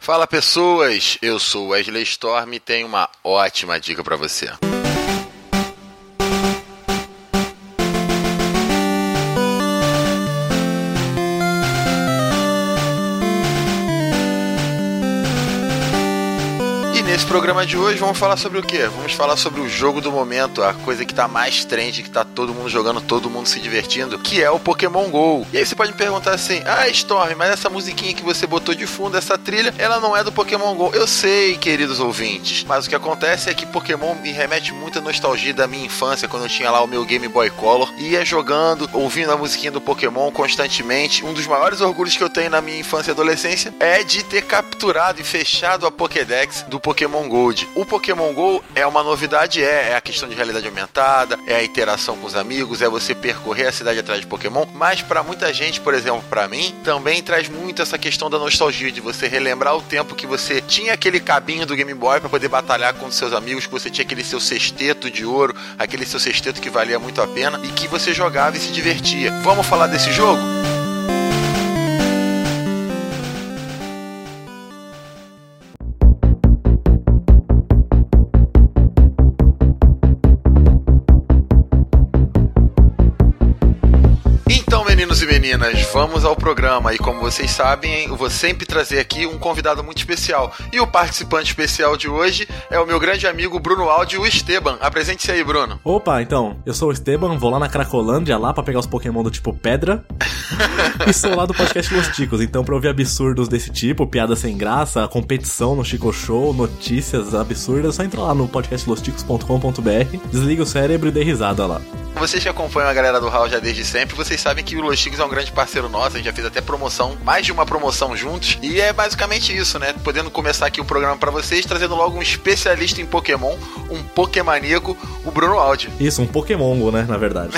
Fala pessoas, eu sou Wesley Storm e tenho uma ótima dica para você. Programa de hoje vamos falar sobre o quê? Vamos falar sobre o jogo do momento, a coisa que tá mais trend, que tá todo mundo jogando, todo mundo se divertindo, que é o Pokémon GO. E aí você pode me perguntar assim: "Ah, Storm, mas essa musiquinha que você botou de fundo, essa trilha, ela não é do Pokémon GO". Eu sei, queridos ouvintes, mas o que acontece é que Pokémon me remete muita nostalgia da minha infância, quando eu tinha lá o meu Game Boy Color, ia jogando, ouvindo a musiquinha do Pokémon constantemente. Um dos maiores orgulhos que eu tenho na minha infância e adolescência é de ter capturado e fechado a Pokédex do Pokémon Pokémon Gold. O Pokémon Go é uma novidade, é, é a questão de realidade aumentada, é a interação com os amigos, é você percorrer a cidade atrás de Pokémon, mas para muita gente, por exemplo, para mim, também traz muito essa questão da nostalgia de você relembrar o tempo que você tinha aquele cabinho do Game Boy para poder batalhar com seus amigos, que você tinha aquele seu sexteto de ouro, aquele seu sexteto que valia muito a pena e que você jogava e se divertia. Vamos falar desse jogo? Vamos ao programa. E como vocês sabem, eu vou sempre trazer aqui um convidado muito especial. E o participante especial de hoje é o meu grande amigo Bruno Aldi, o Esteban. Apresente-se aí, Bruno. Opa, então, eu sou o Esteban, vou lá na Cracolândia lá para pegar os Pokémon do tipo Pedra. e sou lá do podcast Los Ticos, então pra ouvir absurdos desse tipo, piada sem graça, competição no Chico Show, notícias absurdas, só entra lá no podcastlosticos.com.br, desliga o cérebro e dê risada lá. Vocês que acompanham a galera do Hall já desde sempre, vocês sabem que o Los Ticos é um grande parceiro nosso, a gente já fez até promoção, mais de uma promoção juntos, e é basicamente isso, né? Podendo começar aqui o programa para vocês, trazendo logo um especialista em Pokémon, um Pokémoníaco, o Bruno Aldi. Isso, um Pokémongo, né, na verdade.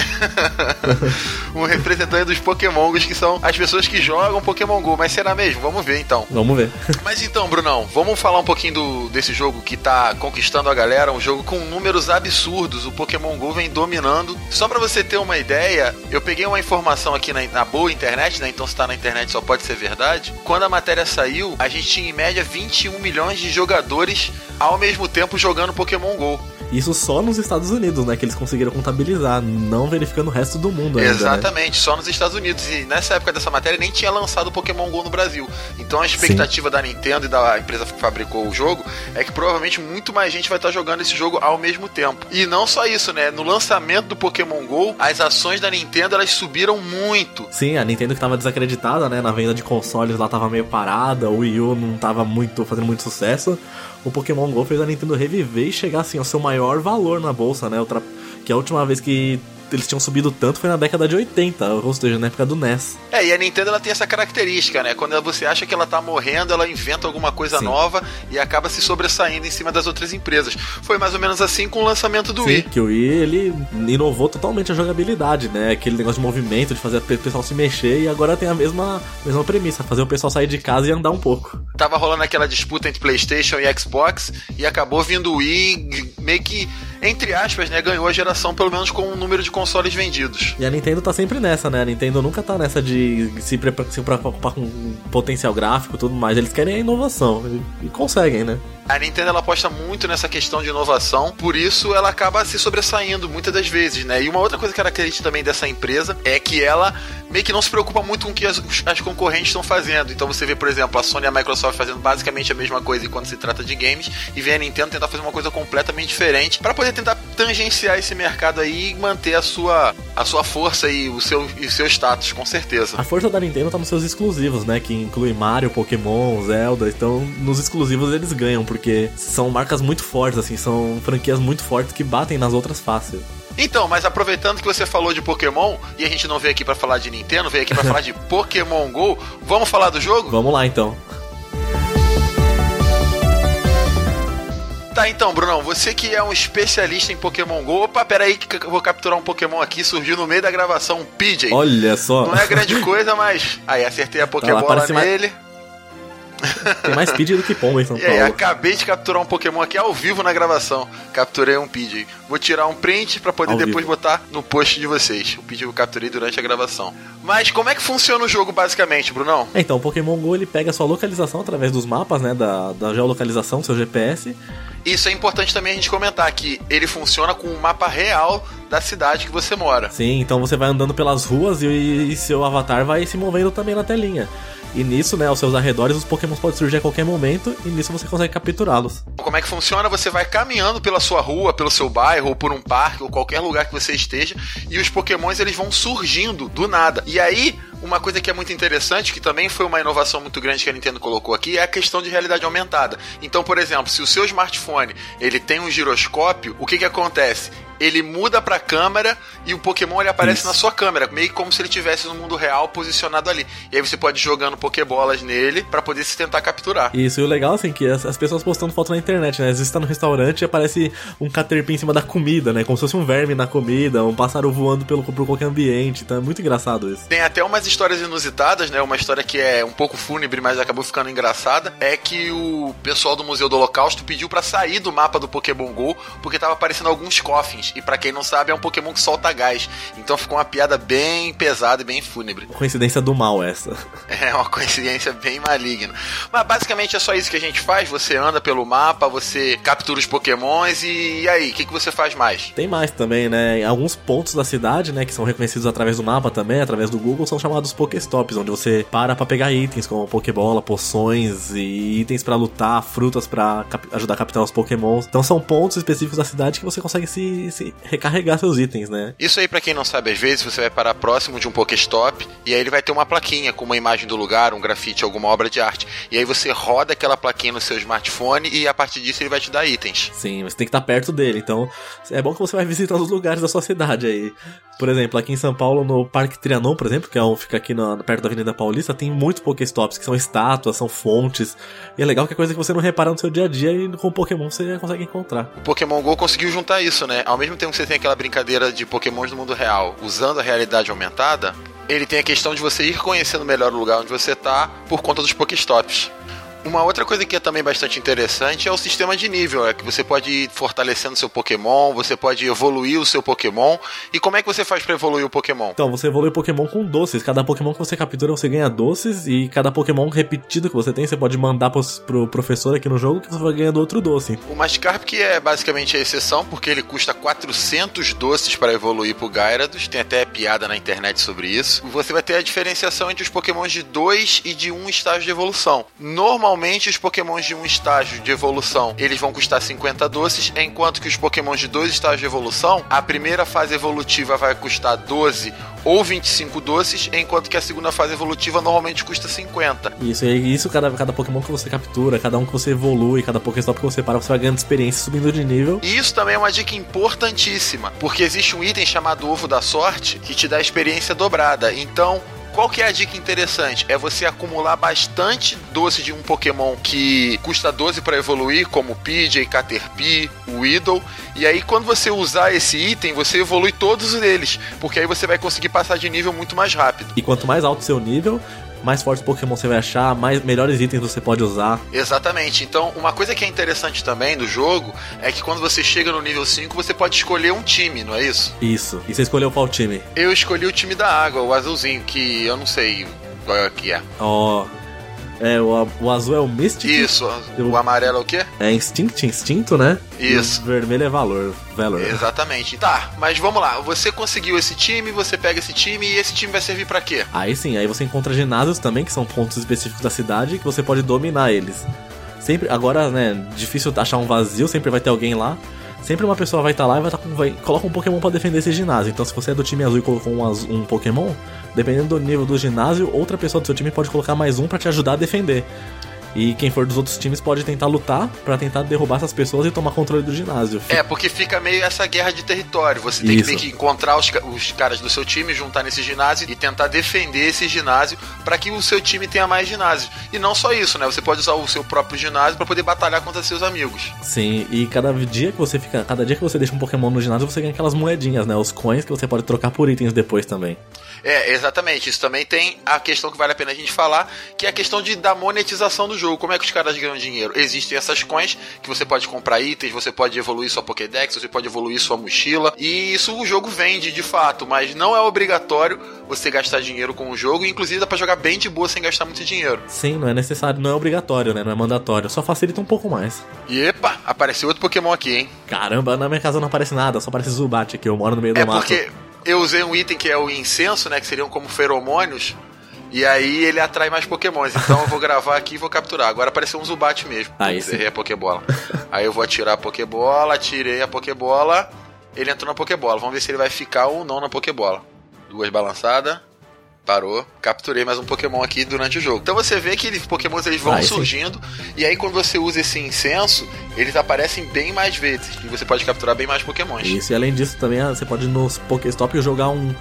um representante dos Pokémongos, que são as pessoas que jogam Pokémon GO, mas será mesmo? Vamos ver então. Vamos ver. mas então, Brunão, vamos falar um pouquinho do, desse jogo que tá conquistando a galera, um jogo com números absurdos, o Pokémon GO vem dominando só para você ter uma ideia, eu peguei uma informação aqui na, na boa internet, né? Então se tá na internet só pode ser verdade. Quando a matéria saiu, a gente tinha em média 21 milhões de jogadores ao mesmo tempo jogando Pokémon GO. Isso só nos Estados Unidos, né? Que eles conseguiram contabilizar, não verificando o resto do mundo ainda. Né? Exatamente, né? só nos Estados Unidos. E nessa época dessa matéria nem tinha lançado o Pokémon GO no Brasil. Então a expectativa Sim. da Nintendo e da empresa que fabricou o jogo é que provavelmente muito mais gente vai estar jogando esse jogo ao mesmo tempo. E não só isso, né? No lançamento do Pokémon GO, as ações da Nintendo elas subiram muito. Sim, a Nintendo que estava desacreditada, né? Na venda de consoles lá tava meio parada, o Wii U não tava muito fazendo muito sucesso o Pokémon GO fez a Nintendo reviver e chegar assim ao seu maior valor na bolsa, né? Outra, que a última vez que eles tinham subido tanto foi na década de 80, ou seja, na época do NES. É, e a Nintendo ela tem essa característica, né? Quando você acha que ela tá morrendo, ela inventa alguma coisa Sim. nova e acaba se sobressaindo em cima das outras empresas. Foi mais ou menos assim com o lançamento do Sim, Wii. que o Wii ele inovou totalmente a jogabilidade, né? Aquele negócio de movimento, de fazer o pessoal se mexer e agora tem a mesma, mesma premissa, fazer o pessoal sair de casa e andar um pouco. Tava rolando aquela disputa entre PlayStation e Xbox e acabou vindo o Wii meio que entre aspas, né, ganhou a geração pelo menos com o número de consoles vendidos. E a Nintendo tá sempre nessa, né? A Nintendo nunca tá nessa de se, preocupar com potencial gráfico e tudo mais. Eles querem a inovação e conseguem, né? A Nintendo ela aposta muito nessa questão de inovação, por isso ela acaba se sobressaindo muitas das vezes, né? E uma outra coisa característica também dessa empresa é que ela meio que não se preocupa muito com o que as, as concorrentes estão fazendo. Então você vê, por exemplo, a Sony e a Microsoft fazendo basicamente a mesma coisa quando se trata de games, e vem a Nintendo tentar fazer uma coisa completamente diferente para poder tentar tangenciar esse mercado aí e manter a sua, a sua força e o seu, e seu status, com certeza. A força da Nintendo tá nos seus exclusivos, né? Que inclui Mario, Pokémon, Zelda. Então, nos exclusivos eles ganham, porque são marcas muito fortes, assim, são franquias muito fortes que batem nas outras fácil. Então, mas aproveitando que você falou de Pokémon e a gente não veio aqui para falar de Nintendo, veio aqui para falar de Pokémon Go, vamos falar do jogo? Vamos lá então. Tá, então, Brunão, você que é um especialista em Pokémon GO. Opa, peraí que eu vou capturar um Pokémon aqui. Surgiu no meio da gravação um PJ. Olha só. Não é grande coisa, mas. Aí, acertei a Pokébola tá lá, nele. Mais... Tem mais Pidgey do que Pomba em São Paulo. aí, acabei de capturar um Pokémon aqui ao vivo na gravação. Capturei um Pidgey. Vou tirar um print pra poder Ao depois vivo. botar no post de vocês. O Pidgey eu capturei durante a gravação. Mas como é que funciona o jogo basicamente, Brunão? É, Então, o Pokémon GO ele pega a sua localização através dos mapas, né? Da, da geolocalização do seu GPS. Isso é importante também a gente comentar que ele funciona com o mapa real da cidade que você mora. Sim, então você vai andando pelas ruas e, e seu avatar vai se movendo também na telinha. E nisso, né, aos seus arredores, os Pokémon podem surgir a qualquer momento e nisso você consegue capturá-los. Como é que funciona? Você vai caminhando pela sua rua, pelo seu bairro, ou por um parque, ou qualquer lugar que você esteja, e os pokémons eles vão surgindo do nada. E aí, uma coisa que é muito interessante, que também foi uma inovação muito grande que a Nintendo colocou aqui, é a questão de realidade aumentada. Então, por exemplo, se o seu smartphone ele tem um giroscópio, o que que acontece? Ele muda pra câmera e o Pokémon ele aparece Isso. na sua câmera, meio como se ele estivesse no mundo real posicionado ali. E aí você pode ir jogando Pokébolas nele pra poder se tentar capturar. Isso, e o legal, assim, que as, as pessoas postando foto na internet, né? Às vezes tá no restaurante e aparece um Caterpie em cima da comida, né? Como se fosse um verme na comida, um pássaro voando pelo, por qualquer ambiente. Então é muito engraçado isso. Tem até umas histórias inusitadas, né? Uma história que é um pouco fúnebre, mas acabou ficando engraçada. É que o pessoal do Museu do Holocausto pediu pra sair do mapa do Pokémon GO porque tava aparecendo alguns E pra quem não sabe, é um Pokémon que solta gás. Então ficou uma piada bem pesada e bem fúnebre. Coincidência do mal essa. É uma coincidência bem maligna. Mas basicamente é só isso que a gente faz. Você anda pelo mapa, você captura os Pokémons e, e aí, o que, que você faz mais? Tem mais também, né? Alguns pontos da cidade, né, que são reconhecidos através do mapa também, através do Google, são chamados Pokéstops, onde você para pra pegar itens como Pokébola, poções e itens pra lutar, frutas pra cap- ajudar a capturar os Pokémons. Então são pontos específicos da cidade que você consegue se, se recarregar seus itens, né? Isso aí, pra quem não sabe, às vezes você vai parar próximo de um Pokéstop e aí ele vai ter uma plaquinha com uma imagem do lugar, um grafite, alguma obra de arte. E aí você roda aquela plaquinha no seu smartphone e a partir disso ele vai te dar itens. Sim, você tem que estar perto dele. Então, é bom que você vai visitando os lugares da sua cidade aí. Por exemplo, aqui em São Paulo, no Parque Trianon, por exemplo, que é um, fica aqui na- perto da Avenida Paulista, tem muitos Pokéstops, que são estátuas, são fontes. E é legal que é coisa que você não repara no seu dia a dia e com o Pokémon você consegue encontrar. O Pokémon GO conseguiu juntar isso, né? Ao mesmo tempo que você tem aquela brincadeira de Pokémons no mundo real, usando a realidade aumentada, ele tem a questão de você ir conhecendo melhor o lugar onde você tá por conta dos Pokéstops. Uma outra coisa que é também bastante interessante é o sistema de nível, é que você pode ir fortalecendo seu Pokémon, você pode evoluir o seu Pokémon. E como é que você faz pra evoluir o Pokémon? Então, você evolui o Pokémon com doces. Cada Pokémon que você captura, você ganha doces. E cada Pokémon repetido que você tem, você pode mandar pros, pro professor aqui no jogo que você vai ganhando outro doce. O Magikarp que é basicamente a exceção, porque ele custa 400 doces para evoluir pro Gyarados, tem até piada na internet sobre isso. Você vai ter a diferenciação entre os Pokémons de 2 e de 1 um estágio de evolução. Normalmente os Pokémons de um estágio de evolução, eles vão custar 50 doces, enquanto que os Pokémons de dois estágios de evolução, a primeira fase evolutiva vai custar 12 ou 25 doces, enquanto que a segunda fase evolutiva normalmente custa 50. Isso, e isso cada, cada Pokémon que você captura, cada um que você evolui, cada Pokéstop que você para, você vai ganhando experiência subindo de nível. E isso também é uma dica importantíssima, porque existe um item chamado Ovo da Sorte que te dá experiência dobrada. Então, qual que é a dica interessante? É você acumular bastante doce de um Pokémon que custa 12 para evoluir, como Pidgey, Caterpie, Weedle. E aí, quando você usar esse item, você evolui todos eles, porque aí você vai conseguir passar de nível muito mais rápido. E quanto mais alto seu nível, mais fortes Pokémon você vai achar, mais melhores itens você pode usar. Exatamente. Então, uma coisa que é interessante também do jogo é que quando você chega no nível 5, você pode escolher um time, não é isso? Isso. E você escolheu qual time? Eu escolhi o time da água, o azulzinho, que eu não sei qual é que é. Ó. é, o, o azul é o Mystic. Isso, o amarelo é o quê? É Instinct, instinto, né? Isso. E o vermelho é valor. Valor. Exatamente. Tá, mas vamos lá. Você conseguiu esse time, você pega esse time e esse time vai servir pra quê? Aí sim, aí você encontra ginásios também, que são pontos específicos da cidade, que você pode dominar eles. Sempre, agora, né, difícil achar um vazio, sempre vai ter alguém lá. Sempre uma pessoa vai estar lá e vai, tá vai coloca um Pokémon pra defender esse ginásio. Então, se você é do time azul e colocou um, um Pokémon, dependendo do nível do ginásio, outra pessoa do seu time pode colocar mais um pra te ajudar a defender. E quem for dos outros times pode tentar lutar pra tentar derrubar essas pessoas e tomar controle do ginásio. É, porque fica meio essa guerra de território. Você tem Isso. que que encontrar os, os caras do seu time, juntar nesse ginásio e tentar defender esse ginásio pra que o seu time tenha mais ginásios. E não só isso, né? Você pode usar o seu próprio ginásio pra poder batalhar contra seus amigos. Sim, e cada dia que você fica. Cada dia que você deixa um Pokémon no ginásio, você ganha aquelas moedinhas, né? Os coins que você pode trocar por itens depois também. É, exatamente. Isso também tem a questão que vale a pena a gente falar, que é a questão de, da monetização do jogo. Como é que os caras ganham dinheiro? Existem essas coins que você pode comprar itens, você pode evoluir sua Pokédex, você pode evoluir sua mochila. E isso o jogo vende de fato, mas não é obrigatório você gastar dinheiro com o jogo. Inclusive dá pra jogar bem de boa sem gastar muito dinheiro. Sim, não é necessário, não é obrigatório, né? Não é mandatório. Só facilita um pouco mais. E epa, apareceu outro Pokémon aqui, hein? Caramba, na minha casa não aparece nada, só aparece Zubat aqui. Eu moro no meio é do mato. É porque eu usei um item que é o incenso, né? Que seriam como feromônios. E aí ele atrai mais pokémons. Então eu vou gravar aqui e vou capturar. Agora apareceu um Zubat mesmo. Aí sim. Errei a Pokébola. aí eu vou atirar a Pokébola, tirei a Pokébola. Ele entrou na Pokébola. Vamos ver se ele vai ficar ou não na Pokébola. Duas balançadas. Parou, capturei mais um Pokémon aqui durante o jogo. Então você vê que os Pokémons eles vão ah, surgindo, e aí quando você usa esse incenso, eles aparecem bem mais vezes, e você pode capturar bem mais Pokémons. Isso, e além disso também ah, você pode nos Pokéstop jogar um.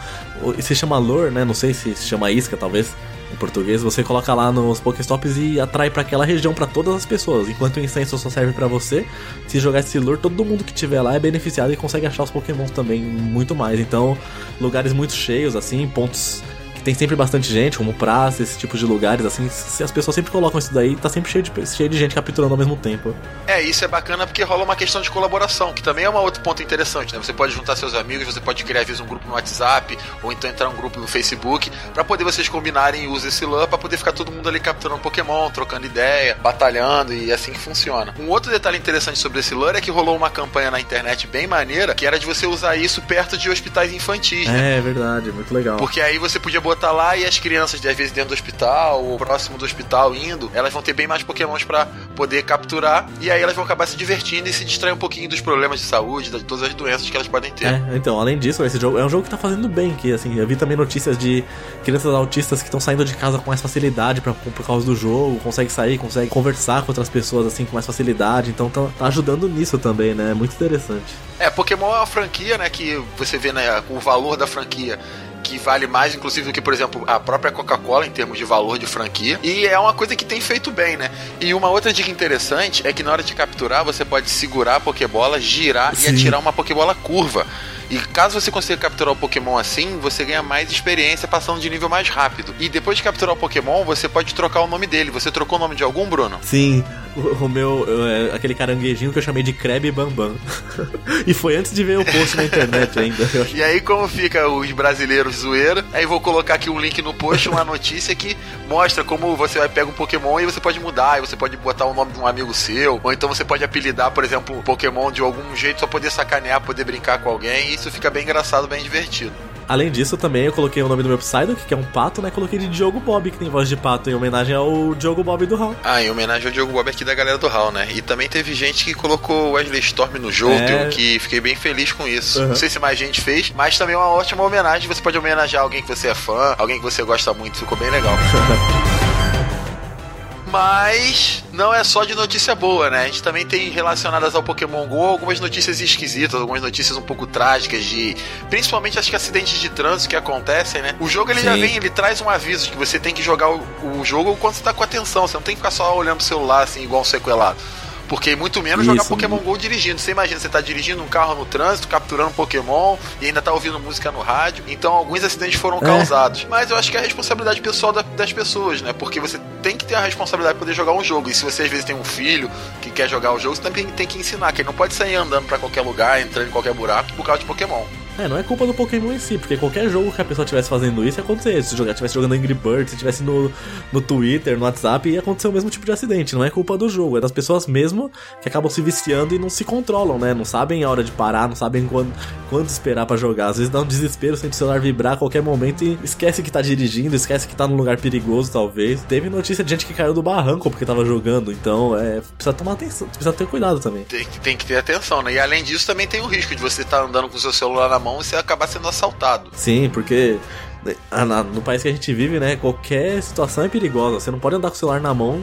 Se chama lore, né? Não sei se se chama isca, talvez em português, você coloca lá nos Pokéstops e atrai para aquela região para todas as pessoas. Enquanto o incenso só serve para você, se jogar esse lure, todo mundo que tiver lá é beneficiado e consegue achar os Pokémons também muito mais. Então, lugares muito cheios, assim, pontos que tem sempre bastante gente, como praça, esse tipo de lugares, assim, se as pessoas sempre colocam isso daí, tá sempre cheio de, cheio de gente capturando ao mesmo tempo. É, isso é bacana porque rola uma questão de colaboração, que também é um outro ponto interessante, né? Você pode juntar seus amigos, você pode criar, às vezes, um grupo no WhatsApp, ou então entrar um grupo no Facebook, para poder vocês combinarem e usar esse LAN, pra poder ficar todo mundo ali capturando Pokémon, trocando ideia, batalhando, e é assim que funciona. Um outro detalhe interessante sobre esse LAN é que rolou uma campanha na internet bem maneira, que era de você usar isso perto de hospitais infantis, né? É, verdade, muito legal. Porque aí você podia botar lá e as crianças, às vezes dentro do hospital ou próximo do hospital indo, elas vão ter bem mais pokémons para poder capturar e aí elas vão acabar se divertindo e se distrair um pouquinho dos problemas de saúde, de todas as doenças que elas podem ter. É, então, além disso, esse jogo é um jogo que tá fazendo bem, que assim, eu vi também notícias de crianças autistas que estão saindo de casa com mais facilidade pra, por causa do jogo, consegue sair, consegue conversar com outras pessoas assim com mais facilidade, então tá, tá ajudando nisso também, né? É muito interessante. É, Pokémon é uma franquia, né, que você vê né, o valor da franquia que vale mais, inclusive, do que, por exemplo, a própria Coca-Cola em termos de valor de franquia. E é uma coisa que tem feito bem, né? E uma outra dica interessante é que na hora de capturar, você pode segurar a Pokébola, girar Sim. e atirar uma Pokébola curva. E caso você consiga capturar o Pokémon assim, você ganha mais experiência passando de nível mais rápido. E depois de capturar o Pokémon, você pode trocar o nome dele. Você trocou o nome de algum, Bruno? Sim, o, o meu, é, aquele caranguejinho que eu chamei de Kreb Bambam. e foi antes de ver o post na internet ainda. E aí, como fica os brasileiros zoeira, aí vou colocar aqui um link no post, uma notícia que mostra como você vai pegar um Pokémon e você pode mudar, e você pode botar o nome de um amigo seu, ou então você pode apelidar, por exemplo, o Pokémon de algum jeito só poder sacanear, poder brincar com alguém, isso fica bem engraçado, bem divertido. Além disso, também eu coloquei o nome do meu Psyduck, que é um pato, né? Coloquei de Diogo Bob, que tem voz de pato, em homenagem ao Diogo Bob do HAL. Ah, em homenagem ao Diogo Bob aqui da galera do HAL, né? E também teve gente que colocou Wesley Storm no jogo, é... que fiquei bem feliz com isso. Uhum. Não sei se mais gente fez, mas também é uma ótima homenagem. Você pode homenagear alguém que você é fã, alguém que você gosta muito, ficou bem legal. Mas não é só de notícia boa, né? A gente também tem relacionadas ao Pokémon GO algumas notícias esquisitas, algumas notícias um pouco trágicas de. Principalmente acho que acidentes de trânsito que acontecem, né? O jogo ele Sim. já vem, ele traz um aviso de que você tem que jogar o, o jogo quando você tá com atenção. Você não tem que ficar só olhando o celular assim, igual um sequelado. Porque muito menos Isso, jogar Pokémon GO dirigindo. Você imagina, você tá dirigindo um carro no trânsito, capturando Pokémon e ainda tá ouvindo música no rádio. Então alguns acidentes foram é. causados. Mas eu acho que é a responsabilidade pessoal da, das pessoas, né? Porque você tem que ter a responsabilidade de poder jogar um jogo. E se você às vezes tem um filho que quer jogar o jogo, você também tem que ensinar, que ele não pode sair andando para qualquer lugar, entrando em qualquer buraco por causa de Pokémon. É, não é culpa do Pokémon em si, porque qualquer jogo que a pessoa estivesse fazendo isso ia acontecer. Se jogar, tivesse jogando Angry Birds, se estivesse no, no Twitter, no WhatsApp, ia acontecer o mesmo tipo de acidente. Não é culpa do jogo, é das pessoas mesmo que acabam se viciando e não se controlam, né? Não sabem a hora de parar, não sabem quando, quando esperar para jogar. Às vezes dá um desespero, sente o celular vibrar a qualquer momento e esquece que tá dirigindo, esquece que tá num lugar perigoso, talvez. Teve notícia de gente que caiu do barranco porque tava jogando, então é, precisa tomar atenção, precisa ter cuidado também. Tem, tem que ter atenção, né? E além disso, também tem o risco de você estar tá andando com o seu celular na mão e você acabar sendo assaltado. Sim, porque ah, no país que a gente vive, né, qualquer situação é perigosa. Você não pode andar com o celular na mão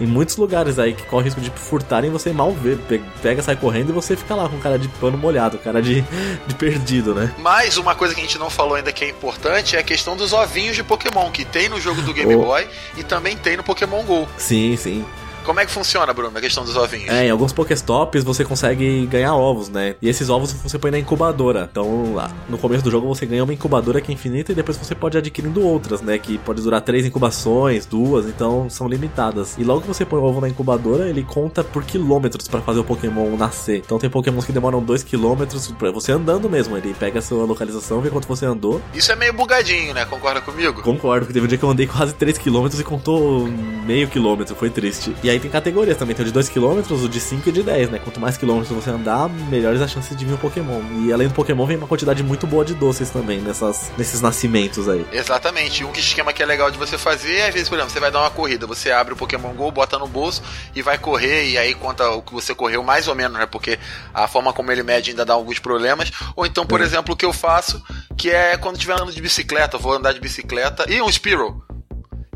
em muitos lugares aí que corre risco de furtarem você mal vê. Pega, sai correndo e você fica lá com cara de pano molhado, cara de, de perdido, né? Mas uma coisa que a gente não falou ainda que é importante é a questão dos ovinhos de Pokémon, que tem no jogo do Game oh. Boy e também tem no Pokémon GO. Sim, sim. Como é que funciona, Bruno, a questão dos ovinhos? É, em alguns Pokéstops você consegue ganhar ovos, né? E esses ovos você põe na incubadora. Então, lá, no começo do jogo você ganha uma incubadora que é infinita e depois você pode ir adquirindo outras, né? Que pode durar três incubações, duas, então são limitadas. E logo que você põe o ovo na incubadora, ele conta por quilômetros para fazer o Pokémon nascer. Então tem Pokémons que demoram dois quilômetros pra você andando mesmo. Ele pega a sua localização, vê quanto você andou. Isso é meio bugadinho, né? Concorda comigo? Concordo, porque teve um dia que eu andei quase 3 km e contou meio quilômetro, foi triste. E aí tem categorias também, tem o de 2 km, o de 5 e de 10, né? Quanto mais quilômetros você andar, melhores as chances de vir o Pokémon. E além do Pokémon, vem uma quantidade muito boa de doces também nessas, nesses nascimentos aí. Exatamente. Um esquema que é legal de você fazer, às vezes, por exemplo, você vai dar uma corrida, você abre o Pokémon GO, bota no bolso e vai correr, e aí conta o que você correu mais ou menos, né? Porque a forma como ele mede ainda dá alguns problemas. Ou então, por é. exemplo, o que eu faço, que é quando estiver andando de bicicleta, eu vou andar de bicicleta e um Spearow.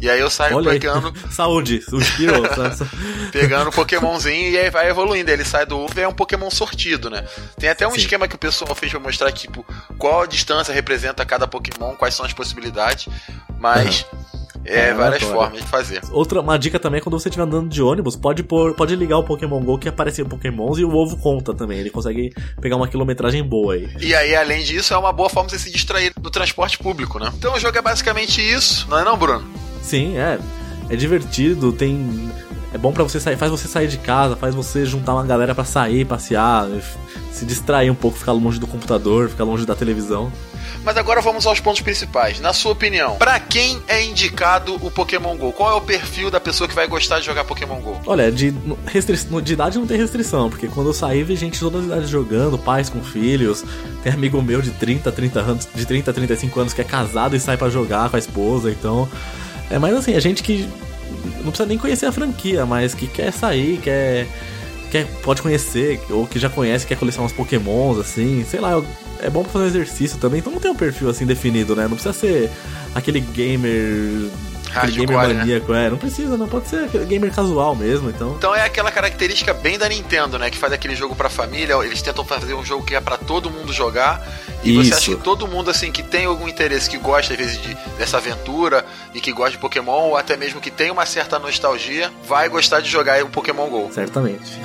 E aí eu saio pegando. Saúde. Tá, pegando Pokémonzinho e aí vai evoluindo. Ele sai do ovo e é um Pokémon sortido, né? Tem até um Sim. esquema que o pessoal fez pra mostrar, tipo, qual a distância representa cada Pokémon, quais são as possibilidades. Mas. Uhum. É, várias formas de fazer. Outra uma dica também é quando você estiver andando de ônibus, pode pôr, pode ligar o Pokémon Go que aparecem Pokémons e o ovo conta também. Ele consegue pegar uma quilometragem boa aí. E aí, além disso, é uma boa forma de você se distrair do transporte público, né? Então o jogo é basicamente isso, não é não, Bruno? Sim, é. É divertido, tem. É bom para você sair, faz você sair de casa, faz você juntar uma galera para sair, passear, se distrair um pouco, ficar longe do computador, ficar longe da televisão. Mas agora vamos aos pontos principais. Na sua opinião, para quem é indicado o Pokémon GO? Qual é o perfil da pessoa que vai gostar de jogar Pokémon GO? Olha, de, de idade não tem restrição, porque quando eu saí vi gente de todas as idades jogando, pais com filhos. Tem amigo meu de 30, 30 anos, de 30 a 35 anos que é casado e sai para jogar com a esposa, então. É mais assim, a gente que não precisa nem conhecer a franquia, mas que quer sair, quer quer, pode conhecer, ou que já conhece, quer colecionar uns pokémons, assim, sei lá, é bom pra fazer exercício também, então não tem um perfil assim definido, né? Não precisa ser aquele gamer Aquele gamer né? maníaco, né? é. Não precisa, não. Pode ser aquele gamer casual mesmo, então. Então é aquela característica bem da Nintendo, né? Que faz aquele jogo pra família. Eles tentam fazer um jogo que é para todo mundo jogar. E Isso. você acha que todo mundo, assim, que tem algum interesse, que gosta, às vezes, de, dessa aventura e que gosta de Pokémon, ou até mesmo que tem uma certa nostalgia, vai gostar de jogar o Pokémon GO. Certamente.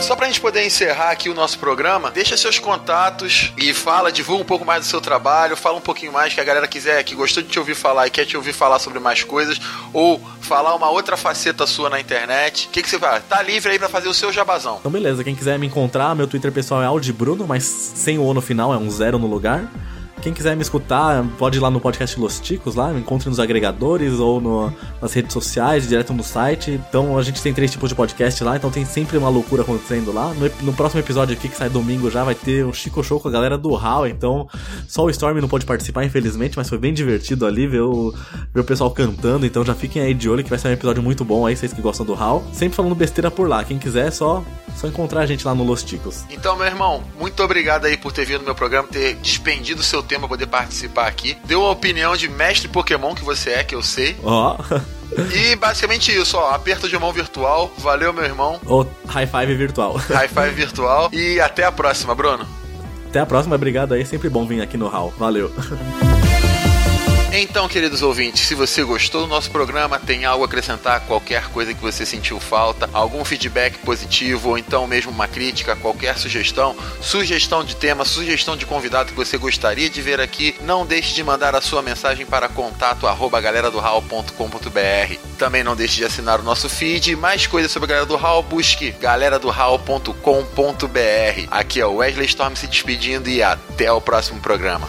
Só pra gente poder encerrar aqui o nosso programa, deixa seus contatos e fala, divulga um pouco mais do seu trabalho, fala um pouquinho mais que a galera quiser, que gostou de te ouvir falar e quer te ouvir falar sobre mais coisas, ou falar uma outra faceta sua na internet. O que, que você vai? Tá livre aí pra fazer o seu jabazão. Então beleza, quem quiser me encontrar, meu Twitter pessoal é Aldibruno, mas sem o O no final, é um zero no lugar. Quem quiser me escutar, pode ir lá no podcast Los Ticos, lá, me encontre nos agregadores ou no, nas redes sociais, direto no site. Então a gente tem três tipos de podcast lá, então tem sempre uma loucura acontecendo lá. No, no próximo episódio aqui, que sai domingo já, vai ter um Chico Show com a galera do HAL, então só o Storm não pode participar, infelizmente, mas foi bem divertido ali ver o, ver o pessoal cantando, então já fiquem aí de olho que vai ser um episódio muito bom aí, vocês que gostam do HAL. Sempre falando besteira por lá, quem quiser é só, só encontrar a gente lá no Los Ticos. Então, meu irmão, muito obrigado aí por ter vindo no meu programa, ter despendido o seu tempo pra poder participar aqui. Deu a opinião de mestre Pokémon que você é, que eu sei. Ó. Oh. E basicamente isso, ó. Aperto de mão virtual. Valeu, meu irmão. Ou high five virtual. High five virtual. E até a próxima, Bruno. Até a próxima, obrigado aí. Sempre bom vir aqui no Hall. Valeu. Então, queridos ouvintes, se você gostou do nosso programa, tem algo a acrescentar, qualquer coisa que você sentiu falta, algum feedback positivo ou então mesmo uma crítica, qualquer sugestão, sugestão de tema, sugestão de convidado que você gostaria de ver aqui, não deixe de mandar a sua mensagem para contato arroba Também não deixe de assinar o nosso feed. Mais coisas sobre a Galera do Hall, busque galera do Aqui é o Wesley Storm se despedindo e até o próximo programa.